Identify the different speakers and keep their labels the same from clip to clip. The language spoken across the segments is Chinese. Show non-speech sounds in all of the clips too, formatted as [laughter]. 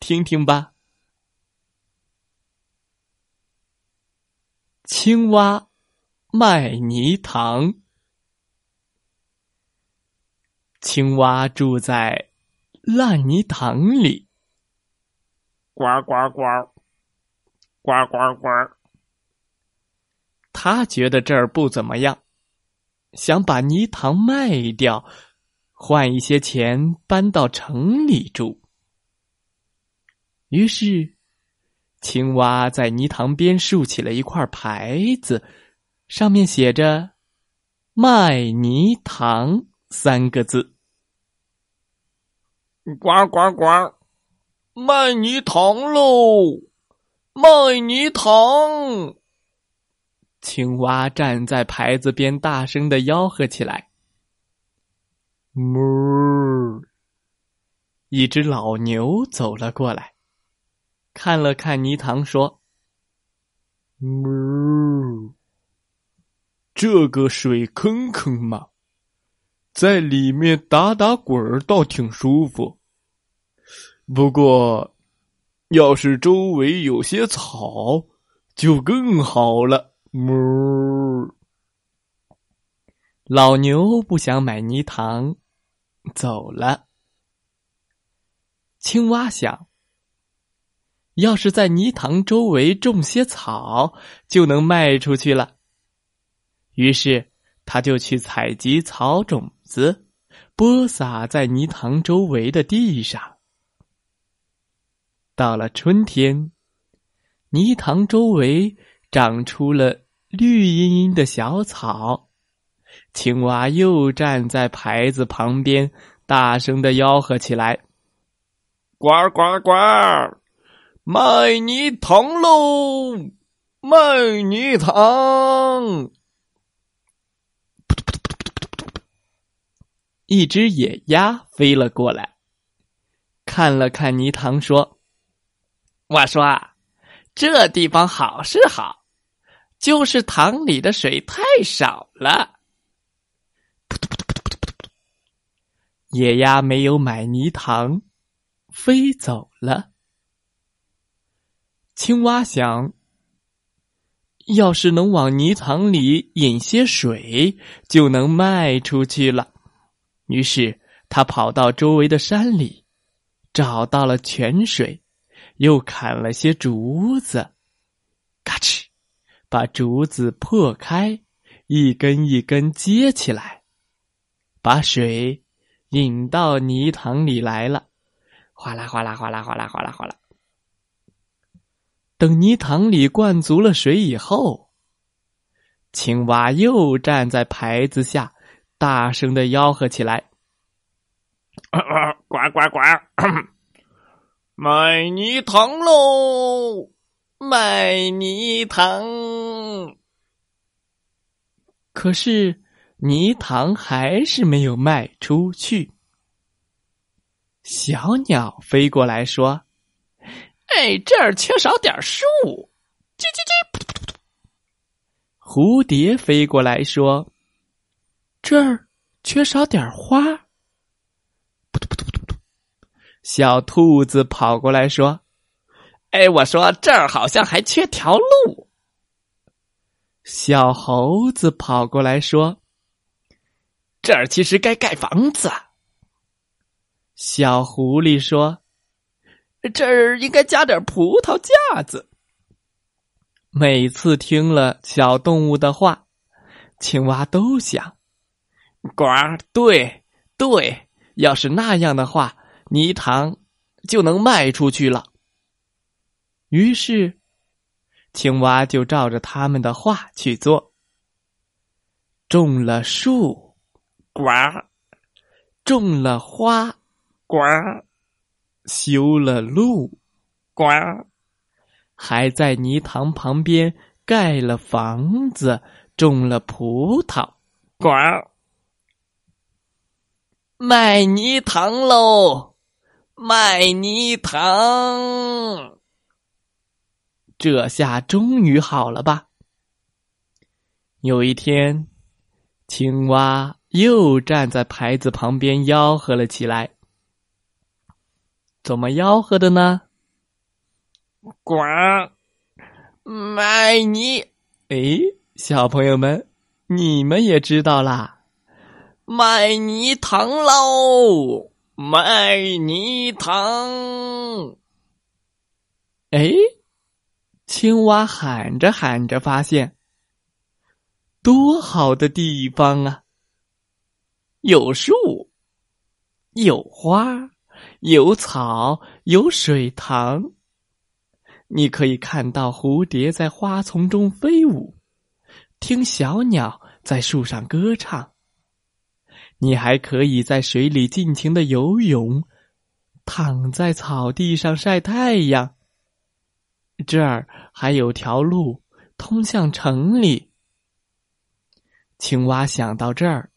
Speaker 1: 听听吧，青蛙卖泥塘。青蛙住在烂泥塘里，
Speaker 2: 呱呱呱，呱呱呱。
Speaker 1: 他觉得这儿不怎么样，想把泥塘卖掉，换一些钱搬到城里住。于是，青蛙在泥塘边竖起了一块牌子，上面写着“卖泥塘”三个字。
Speaker 2: 呱呱呱，卖泥塘喽！卖泥塘！
Speaker 1: 青蛙站在牌子边，大声的吆喝起来。哞！一只老牛走了过来。看了看泥塘，说：“，
Speaker 2: 这个水坑坑嘛，在里面打打滚儿倒挺舒服。不过，要是周围有些草，就更好了。”哞。
Speaker 1: 老牛不想买泥塘，走了。青蛙想。要是在泥塘周围种些草，就能卖出去了。于是，他就去采集草种子，播撒在泥塘周围的地上。到了春天，泥塘周围长出了绿茵茵的小草。青蛙又站在牌子旁边，大声的吆喝起来：“
Speaker 2: 呱呱呱！”卖泥塘喽！卖泥塘！
Speaker 1: 一只野鸭飞了过来，看了看泥塘，说：“
Speaker 3: 我说，这地方好是好，就是塘里的水太少了。”
Speaker 1: 野鸭没有买泥塘，飞走了。青蛙想：要是能往泥塘里引些水，就能卖出去了。于是他跑到周围的山里，找到了泉水，又砍了些竹子，咔哧，把竹子破开，一根一根接起来，把水引到泥塘里来了。哗啦哗啦哗啦哗啦哗啦哗啦。等泥塘里灌足了水以后，青蛙又站在牌子下，大声的吆喝起来：“ [coughs]
Speaker 2: 呱呱呱！[coughs] 卖泥塘喽！卖泥塘！”
Speaker 1: 可是泥塘还是没有卖出去。小鸟飞过来说。
Speaker 3: 哎，这儿缺少点树，叽叽叽！
Speaker 1: 蝴蝶飞过来说：“这儿缺少点花。”扑突扑突扑突！小兔子跑过来说：“
Speaker 3: 哎，我说这儿好像还缺条路。”
Speaker 1: 小猴子跑过来说：“
Speaker 3: 这儿其实该盖房子。”
Speaker 1: 小狐狸说。
Speaker 3: 这儿应该加点葡萄架子。
Speaker 1: 每次听了小动物的话，青蛙都想：
Speaker 3: 呱，对对，要是那样的话，泥塘就能卖出去了。
Speaker 1: 于是，青蛙就照着他们的话去做，种了树，
Speaker 2: 呱；
Speaker 1: 种了花，
Speaker 2: 呱。
Speaker 1: 修了路，
Speaker 3: 呱，
Speaker 1: 还在泥塘旁边盖了房子，种了葡萄，
Speaker 3: 呱，卖泥塘喽，卖泥塘。
Speaker 1: 这下终于好了吧？有一天，青蛙又站在牌子旁边吆喝了起来。怎么吆喝的呢？
Speaker 3: 呱，卖泥！
Speaker 1: 哎，小朋友们，你们也知道啦，
Speaker 3: 卖泥塘喽，卖泥塘！
Speaker 1: 哎。青蛙喊着喊着，发现多好的地方啊！有树，有花，有草，有水塘。你可以看到蝴蝶在花丛中飞舞，听小鸟在树上歌唱。你还可以在水里尽情的游泳，躺在草地上晒太阳。这儿还有条路通向城里。青蛙想到这儿，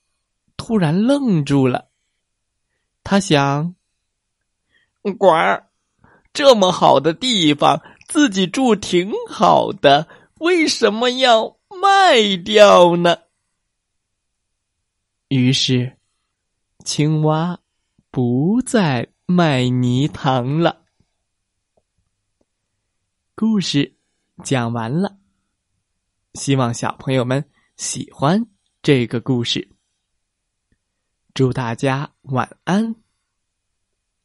Speaker 1: 突然愣住了。他想：“
Speaker 3: 呱儿，这么好的地方，自己住挺好的，为什么要卖掉呢？”
Speaker 1: 于是，青蛙不再卖泥塘了。故事讲完了，希望小朋友们喜欢这个故事。祝大家晚安，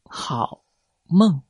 Speaker 1: 好梦。